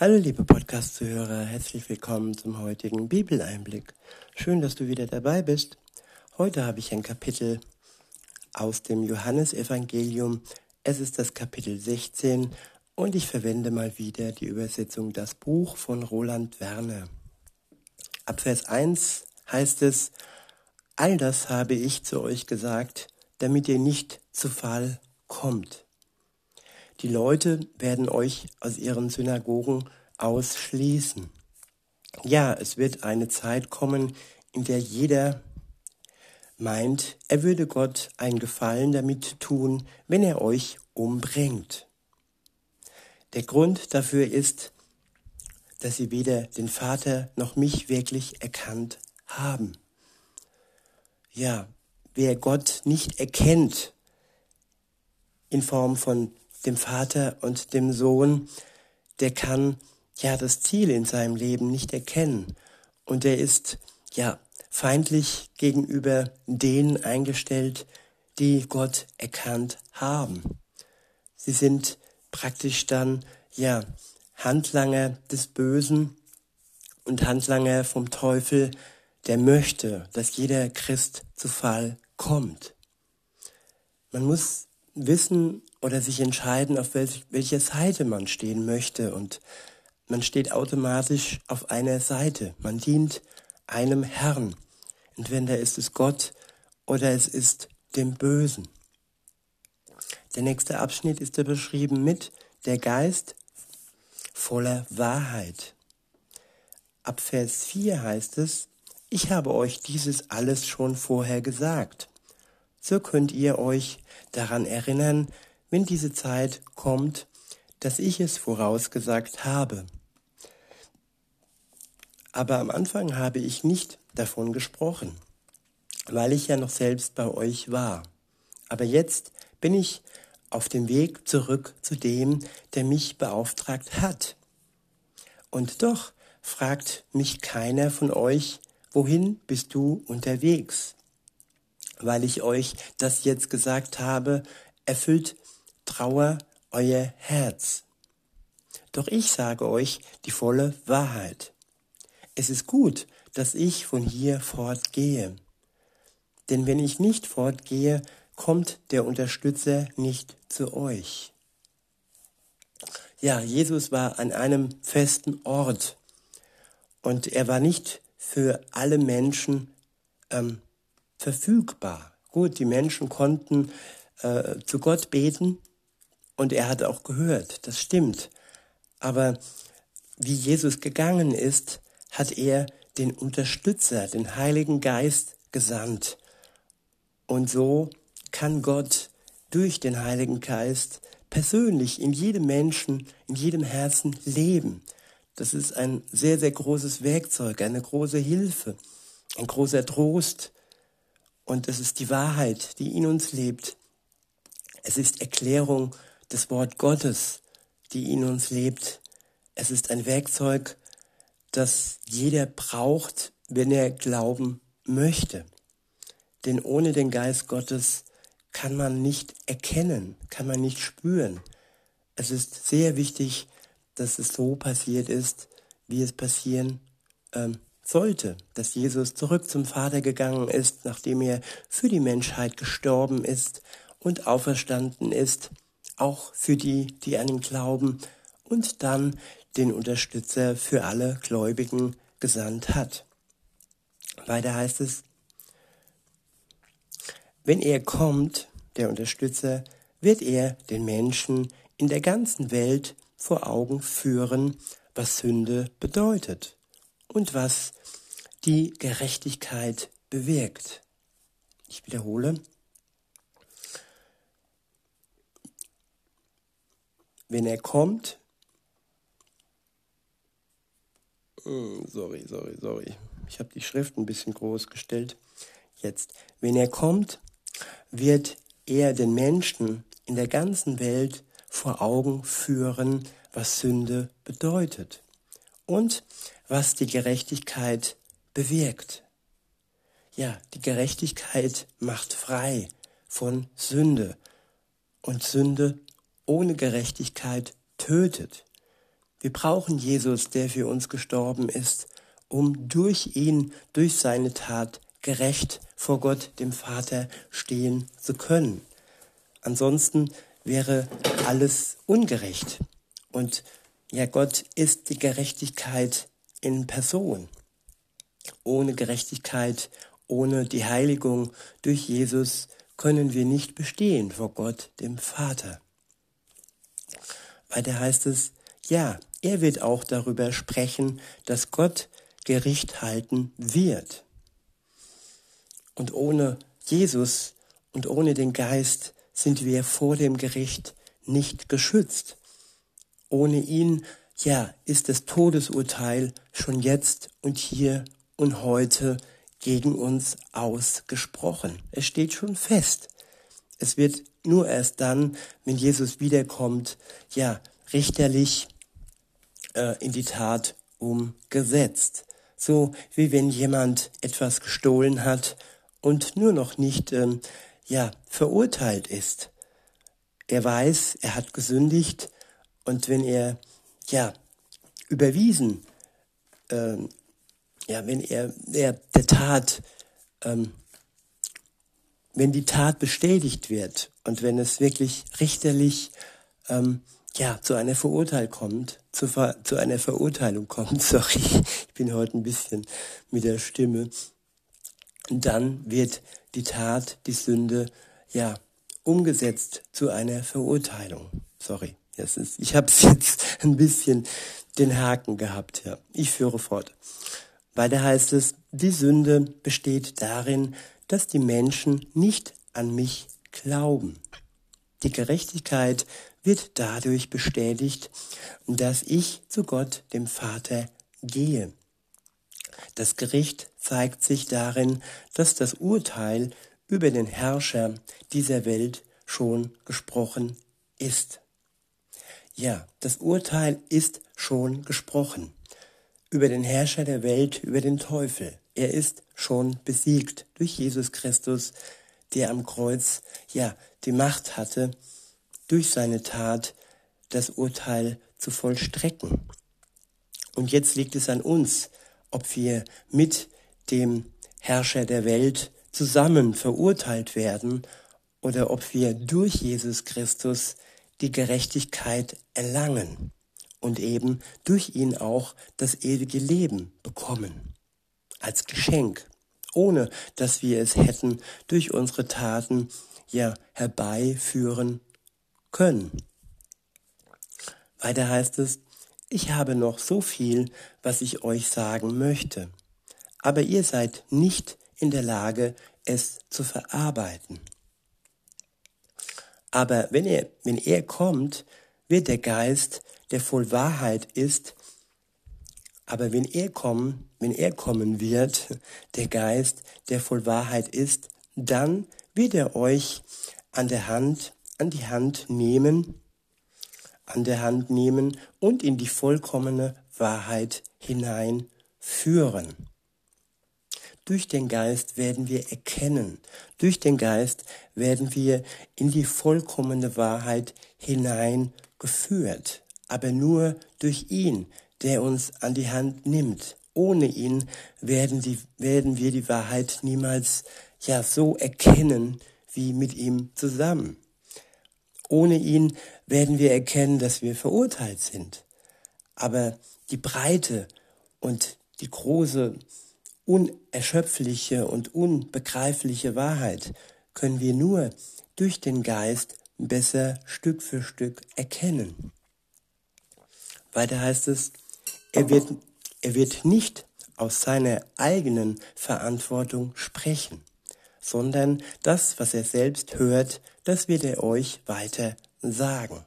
Hallo liebe Podcast-Zuhörer, herzlich willkommen zum heutigen Bibeleinblick. Schön, dass du wieder dabei bist. Heute habe ich ein Kapitel aus dem Johannesevangelium. Es ist das Kapitel 16 und ich verwende mal wieder die Übersetzung Das Buch von Roland Werner. Ab Vers 1 heißt es, All das habe ich zu euch gesagt, damit ihr nicht zu Fall kommt. Die Leute werden euch aus ihren Synagogen ausschließen. Ja, es wird eine Zeit kommen, in der jeder meint, er würde Gott einen Gefallen damit tun, wenn er euch umbringt. Der Grund dafür ist, dass sie weder den Vater noch mich wirklich erkannt haben. Ja, wer Gott nicht erkennt in Form von dem Vater und dem Sohn, der kann ja das Ziel in seinem Leben nicht erkennen und der ist ja feindlich gegenüber denen eingestellt, die Gott erkannt haben. Sie sind praktisch dann ja Handlanger des Bösen und Handlanger vom Teufel, der möchte, dass jeder Christ zu Fall kommt. Man muss wissen oder sich entscheiden, auf welch, welcher Seite man stehen möchte. Und man steht automatisch auf einer Seite. Man dient einem Herrn. Entweder ist es Gott oder es ist dem Bösen. Der nächste Abschnitt ist da beschrieben mit der Geist voller Wahrheit. Ab Vers 4 heißt es, ich habe euch dieses alles schon vorher gesagt. So könnt ihr euch daran erinnern, wenn diese Zeit kommt, dass ich es vorausgesagt habe. Aber am Anfang habe ich nicht davon gesprochen, weil ich ja noch selbst bei euch war. Aber jetzt bin ich auf dem Weg zurück zu dem, der mich beauftragt hat. Und doch fragt mich keiner von euch, wohin bist du unterwegs? Weil ich euch das jetzt gesagt habe, erfüllt Trauer euer Herz. Doch ich sage euch die volle Wahrheit. Es ist gut, dass ich von hier fortgehe. Denn wenn ich nicht fortgehe, kommt der Unterstützer nicht zu euch. Ja, Jesus war an einem festen Ort und er war nicht für alle Menschen ähm, verfügbar. Gut, die Menschen konnten äh, zu Gott beten, und er hat auch gehört, das stimmt. Aber wie Jesus gegangen ist, hat er den Unterstützer, den Heiligen Geist gesandt. Und so kann Gott durch den Heiligen Geist persönlich in jedem Menschen, in jedem Herzen leben. Das ist ein sehr, sehr großes Werkzeug, eine große Hilfe, ein großer Trost. Und es ist die Wahrheit, die in uns lebt. Es ist Erklärung das Wort Gottes, die in uns lebt. Es ist ein Werkzeug, das jeder braucht, wenn er glauben möchte. Denn ohne den Geist Gottes kann man nicht erkennen, kann man nicht spüren. Es ist sehr wichtig, dass es so passiert ist, wie es passieren ähm, sollte, dass Jesus zurück zum Vater gegangen ist, nachdem er für die Menschheit gestorben ist und auferstanden ist auch für die, die an ihn glauben und dann den Unterstützer für alle Gläubigen gesandt hat. Weiter heißt es, wenn er kommt, der Unterstützer, wird er den Menschen in der ganzen Welt vor Augen führen, was Sünde bedeutet und was die Gerechtigkeit bewirkt. Ich wiederhole, wenn er kommt, hm, sorry, sorry, sorry, ich habe die Schrift ein bisschen groß gestellt. Jetzt, wenn er kommt, wird er den Menschen in der ganzen Welt vor Augen führen, was Sünde bedeutet und was die Gerechtigkeit bewirkt. Ja, die Gerechtigkeit macht frei von Sünde und Sünde ohne Gerechtigkeit tötet. Wir brauchen Jesus, der für uns gestorben ist, um durch ihn, durch seine Tat gerecht vor Gott, dem Vater, stehen zu können. Ansonsten wäre alles ungerecht. Und ja, Gott ist die Gerechtigkeit in Person. Ohne Gerechtigkeit, ohne die Heiligung durch Jesus können wir nicht bestehen vor Gott, dem Vater. Weiter heißt es, ja, er wird auch darüber sprechen, dass Gott Gericht halten wird. Und ohne Jesus und ohne den Geist sind wir vor dem Gericht nicht geschützt. Ohne ihn, ja, ist das Todesurteil schon jetzt und hier und heute gegen uns ausgesprochen. Es steht schon fest. Es wird nur erst dann, wenn Jesus wiederkommt, ja, richterlich äh, in die Tat umgesetzt. So wie wenn jemand etwas gestohlen hat und nur noch nicht ähm, ja verurteilt ist. Er weiß, er hat gesündigt und wenn er ja überwiesen, ähm, ja wenn er, er der Tat, ähm, wenn die Tat bestätigt wird und wenn es wirklich richterlich ähm, ja, zu einer Verurteilung kommt, zu, zu einer Verurteilung kommt, sorry, ich bin heute ein bisschen mit der Stimme, dann wird die Tat, die Sünde, ja, umgesetzt zu einer Verurteilung. Sorry, das ist, ich habe jetzt ein bisschen den Haken gehabt, ja. Ich führe fort. Weiter heißt es, die Sünde besteht darin, dass die Menschen nicht an mich glauben. Die Gerechtigkeit wird dadurch bestätigt, dass ich zu Gott, dem Vater, gehe. Das Gericht zeigt sich darin, dass das Urteil über den Herrscher dieser Welt schon gesprochen ist. Ja, das Urteil ist schon gesprochen. Über den Herrscher der Welt, über den Teufel. Er ist schon besiegt durch Jesus Christus, der am Kreuz, ja, die Macht hatte, durch seine Tat das Urteil zu vollstrecken. Und jetzt liegt es an uns, ob wir mit dem Herrscher der Welt zusammen verurteilt werden oder ob wir durch Jesus Christus die Gerechtigkeit erlangen und eben durch ihn auch das ewige Leben bekommen. Als Geschenk, ohne dass wir es hätten durch unsere Taten ja herbeiführen können. Weiter heißt es, ich habe noch so viel, was ich euch sagen möchte, aber ihr seid nicht in der Lage, es zu verarbeiten. Aber wenn er, wenn er kommt, wird der Geist, der voll Wahrheit ist, aber wenn er kommen, wenn er kommen wird, der Geist, der voll Wahrheit ist, dann wird er euch an der Hand an die Hand nehmen, an der Hand nehmen und in die vollkommene Wahrheit hineinführen. Durch den Geist werden wir erkennen, durch den Geist werden wir in die vollkommene Wahrheit hineingeführt, aber nur durch ihn, der uns an die Hand nimmt. Ohne ihn werden, die, werden wir die Wahrheit niemals ja so erkennen wie mit ihm zusammen. Ohne ihn werden wir erkennen, dass wir verurteilt sind. Aber die breite und die große, unerschöpfliche und unbegreifliche Wahrheit können wir nur durch den Geist besser Stück für Stück erkennen. Weiter heißt es, er wird, er wird nicht aus seiner eigenen Verantwortung sprechen sondern das, was er selbst hört, das wird er euch weiter sagen.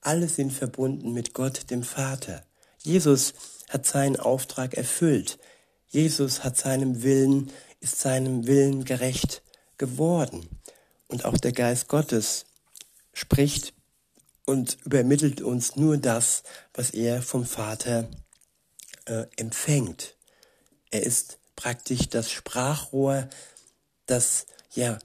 Alle sind verbunden mit Gott, dem Vater. Jesus hat seinen Auftrag erfüllt. Jesus hat seinem Willen, ist seinem Willen gerecht geworden. Und auch der Geist Gottes spricht und übermittelt uns nur das, was er vom Vater äh, empfängt. Er ist praktisch das Sprachrohr, das ja,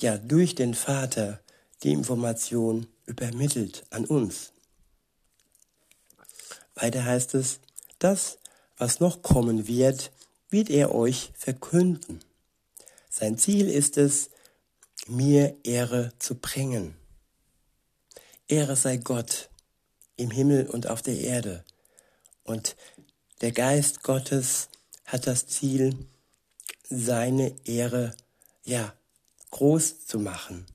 ja durch den Vater die Information übermittelt an uns. Weiter heißt es, das, was noch kommen wird, wird er euch verkünden. Sein Ziel ist es, mir Ehre zu bringen. Ehre sei Gott im Himmel und auf der Erde. Und der Geist Gottes hat das Ziel, seine Ehre, ja, groß zu machen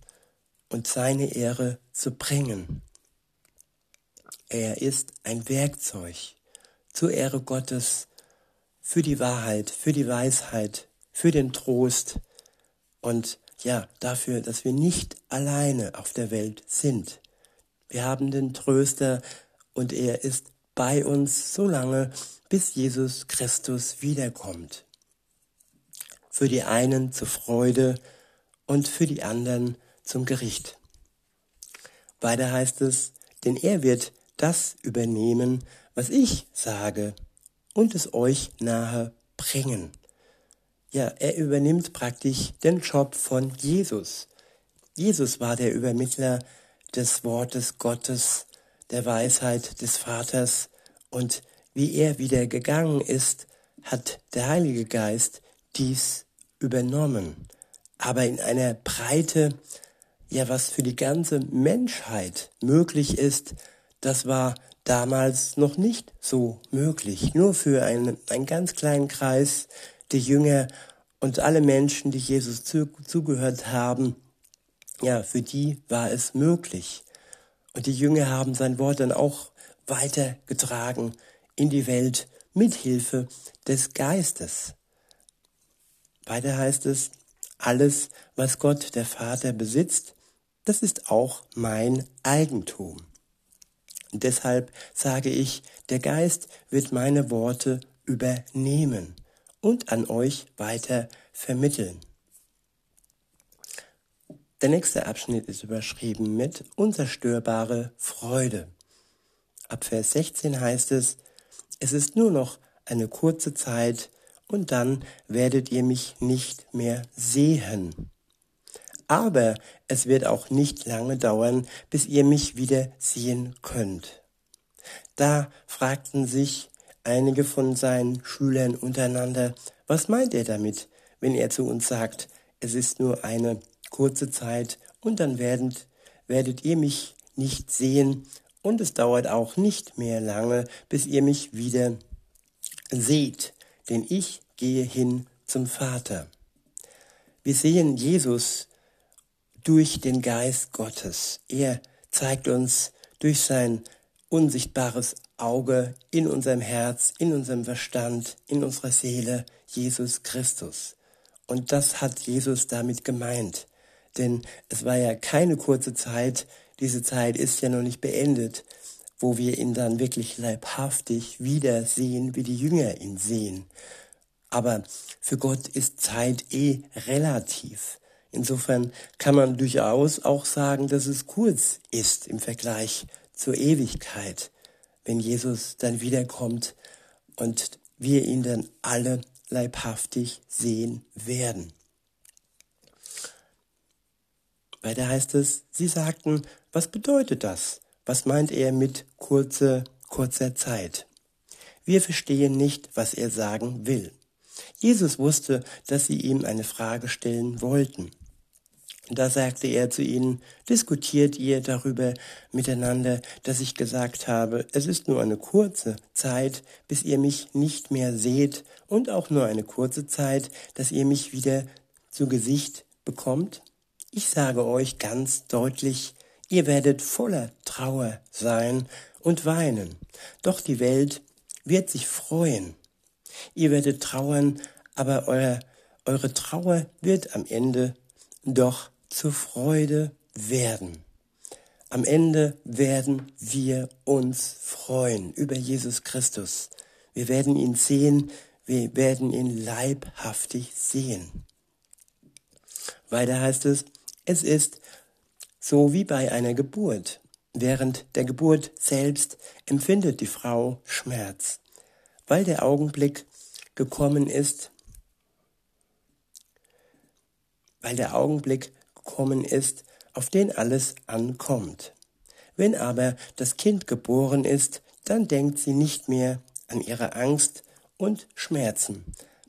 und seine Ehre zu bringen. Er ist ein Werkzeug zur Ehre Gottes für die Wahrheit, für die Weisheit, für den Trost und ja, dafür, dass wir nicht alleine auf der Welt sind. Wir haben den Tröster und er ist bei uns so lange, bis Jesus Christus wiederkommt. Für die einen zur Freude und für die anderen zum Gericht. Weiter heißt es, denn er wird das übernehmen, was ich sage, und es euch nahe bringen. Ja, er übernimmt praktisch den Job von Jesus. Jesus war der Übermittler des Wortes Gottes, der Weisheit des Vaters und wie er wieder gegangen ist, hat der Heilige Geist dies übernommen. Aber in einer Breite, ja, was für die ganze Menschheit möglich ist, das war damals noch nicht so möglich. Nur für einen, einen ganz kleinen Kreis der Jünger und alle Menschen, die Jesus zu, zugehört haben, ja, für die war es möglich. Und die Jünger haben sein Wort dann auch weitergetragen in die Welt mit Hilfe des Geistes. Weiter heißt es, alles, was Gott der Vater besitzt, das ist auch mein Eigentum. Und deshalb sage ich, der Geist wird meine Worte übernehmen und an euch weiter vermitteln. Der nächste Abschnitt ist überschrieben mit unzerstörbare Freude. Ab Vers 16 heißt es, es ist nur noch eine kurze Zeit und dann werdet ihr mich nicht mehr sehen. Aber es wird auch nicht lange dauern, bis ihr mich wieder sehen könnt. Da fragten sich einige von seinen Schülern untereinander, was meint er damit, wenn er zu uns sagt, es ist nur eine kurze Zeit und dann werdet, werdet ihr mich nicht sehen und es dauert auch nicht mehr lange, bis ihr mich wieder seht, denn ich gehe hin zum Vater. Wir sehen Jesus durch den Geist Gottes. Er zeigt uns durch sein unsichtbares Auge in unserem Herz, in unserem Verstand, in unserer Seele Jesus Christus. Und das hat Jesus damit gemeint. Denn es war ja keine kurze Zeit, diese Zeit ist ja noch nicht beendet, wo wir ihn dann wirklich leibhaftig wiedersehen, wie die Jünger ihn sehen. Aber für Gott ist Zeit eh relativ. Insofern kann man durchaus auch sagen, dass es kurz ist im Vergleich zur Ewigkeit, wenn Jesus dann wiederkommt und wir ihn dann alle leibhaftig sehen werden. Weiter heißt es, sie sagten, was bedeutet das? Was meint er mit kurze, kurzer Zeit? Wir verstehen nicht, was er sagen will. Jesus wusste, dass sie ihm eine Frage stellen wollten. Da sagte er zu ihnen, diskutiert ihr darüber miteinander, dass ich gesagt habe, es ist nur eine kurze Zeit, bis ihr mich nicht mehr seht und auch nur eine kurze Zeit, dass ihr mich wieder zu Gesicht bekommt? Ich sage euch ganz deutlich, ihr werdet voller Trauer sein und weinen, doch die Welt wird sich freuen. Ihr werdet trauern, aber eure, eure Trauer wird am Ende doch zur Freude werden. Am Ende werden wir uns freuen über Jesus Christus. Wir werden ihn sehen, wir werden ihn leibhaftig sehen. Weiter heißt es, es ist so wie bei einer Geburt. Während der Geburt selbst empfindet die Frau Schmerz, weil der Augenblick gekommen ist, weil der Augenblick gekommen ist, auf den alles ankommt. Wenn aber das Kind geboren ist, dann denkt sie nicht mehr an ihre Angst und Schmerzen,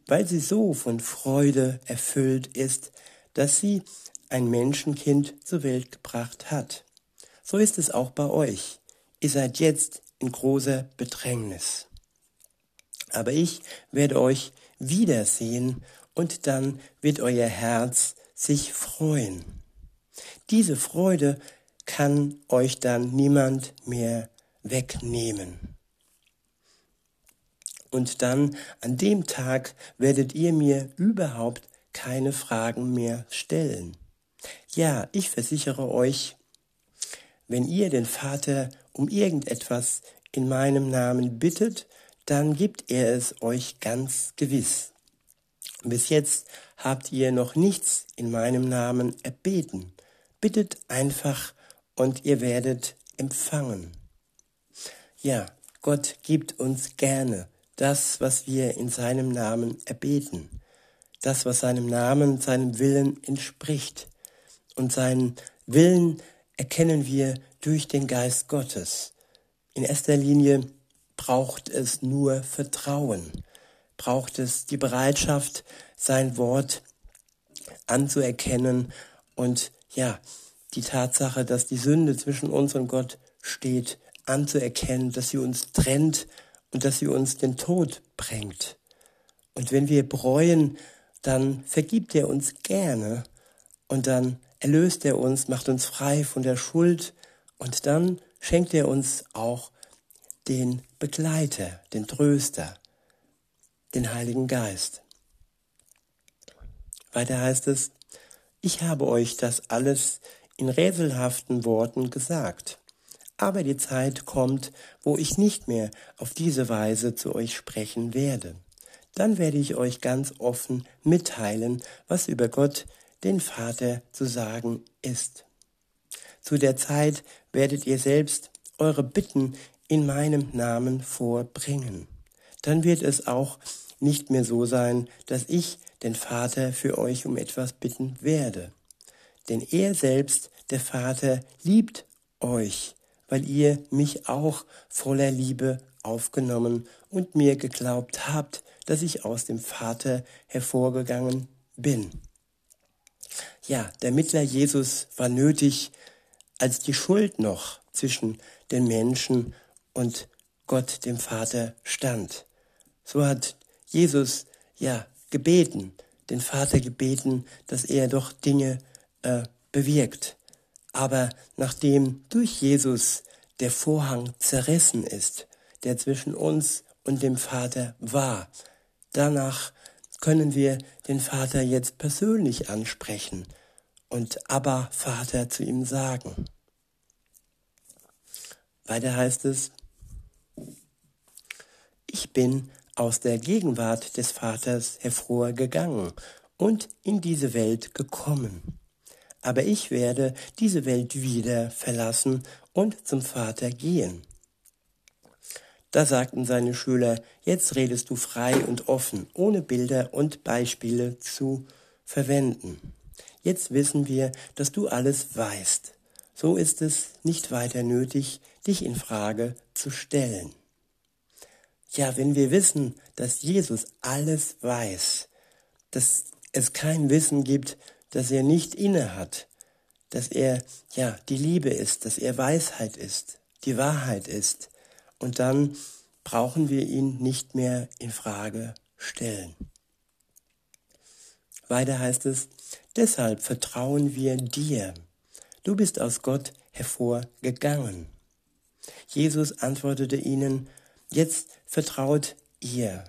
weil sie so von Freude erfüllt ist, dass sie ein Menschenkind zur Welt gebracht hat. So ist es auch bei euch. Ihr seid jetzt in großer Bedrängnis. Aber ich werde euch wiedersehen und dann wird euer Herz sich freuen. Diese Freude kann euch dann niemand mehr wegnehmen. Und dann an dem Tag werdet ihr mir überhaupt keine Fragen mehr stellen. Ja, ich versichere euch, wenn ihr den Vater um irgendetwas in meinem Namen bittet, dann gibt er es euch ganz gewiss. Bis jetzt habt ihr noch nichts in meinem Namen erbeten. Bittet einfach und ihr werdet empfangen. Ja, Gott gibt uns gerne das, was wir in seinem Namen erbeten, das, was seinem Namen, seinem Willen entspricht. Und seinen Willen erkennen wir durch den Geist Gottes. In erster Linie braucht es nur Vertrauen, braucht es die Bereitschaft, sein Wort anzuerkennen und ja, die Tatsache, dass die Sünde zwischen uns und Gott steht, anzuerkennen, dass sie uns trennt und dass sie uns den Tod bringt. Und wenn wir bereuen, dann vergibt er uns gerne und dann erlöst er uns, macht uns frei von der Schuld und dann schenkt er uns auch den Begleiter, den Tröster, den Heiligen Geist. Weiter heißt es, ich habe euch das alles in rätselhaften Worten gesagt. Aber die Zeit kommt, wo ich nicht mehr auf diese Weise zu euch sprechen werde. Dann werde ich euch ganz offen mitteilen, was über Gott, den Vater, zu sagen ist. Zu der Zeit werdet ihr selbst eure Bitten in meinem Namen vorbringen. Dann wird es auch nicht mehr so sein, dass ich den Vater für euch um etwas bitten werde. Denn er selbst, der Vater, liebt euch weil ihr mich auch voller Liebe aufgenommen und mir geglaubt habt, dass ich aus dem Vater hervorgegangen bin. Ja, der Mittler Jesus war nötig, als die Schuld noch zwischen den Menschen und Gott, dem Vater, stand. So hat Jesus ja gebeten, den Vater gebeten, dass er doch Dinge äh, bewirkt. Aber nachdem durch Jesus der Vorhang zerrissen ist, der zwischen uns und dem Vater war, danach können wir den Vater jetzt persönlich ansprechen und aber Vater zu ihm sagen. Weiter heißt es, ich bin aus der Gegenwart des Vaters hervorgegangen und in diese Welt gekommen aber ich werde diese Welt wieder verlassen und zum Vater gehen. Da sagten seine Schüler, jetzt redest du frei und offen, ohne Bilder und Beispiele zu verwenden. Jetzt wissen wir, dass du alles weißt. So ist es nicht weiter nötig, dich in Frage zu stellen. Ja, wenn wir wissen, dass Jesus alles weiß, dass es kein Wissen gibt, dass er nicht inne hat, dass er ja die Liebe ist, dass er Weisheit ist, die Wahrheit ist. Und dann brauchen wir ihn nicht mehr in Frage stellen. Weiter heißt es, deshalb vertrauen wir dir. Du bist aus Gott hervorgegangen. Jesus antwortete ihnen, jetzt vertraut ihr.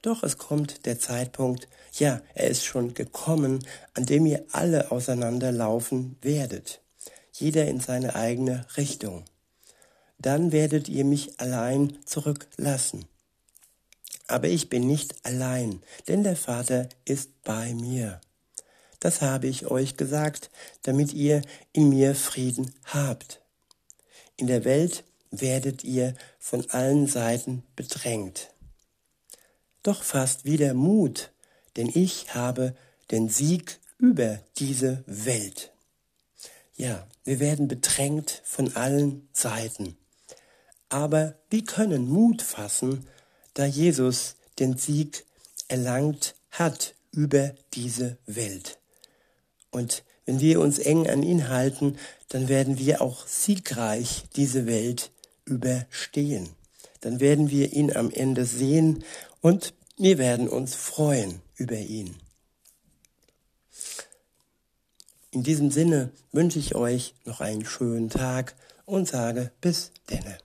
Doch es kommt der Zeitpunkt, ja, er ist schon gekommen, an dem ihr alle auseinanderlaufen werdet, jeder in seine eigene Richtung. Dann werdet ihr mich allein zurücklassen. Aber ich bin nicht allein, denn der Vater ist bei mir. Das habe ich euch gesagt, damit ihr in mir Frieden habt. In der Welt werdet ihr von allen Seiten bedrängt. Doch fasst wieder Mut, denn ich habe den Sieg über diese Welt. Ja, wir werden bedrängt von allen Seiten. aber wir können Mut fassen, da Jesus den Sieg erlangt hat über diese Welt. Und wenn wir uns eng an ihn halten, dann werden wir auch siegreich diese Welt überstehen. Dann werden wir ihn am Ende sehen und wir werden uns freuen über ihn. In diesem Sinne wünsche ich euch noch einen schönen Tag und sage bis denne.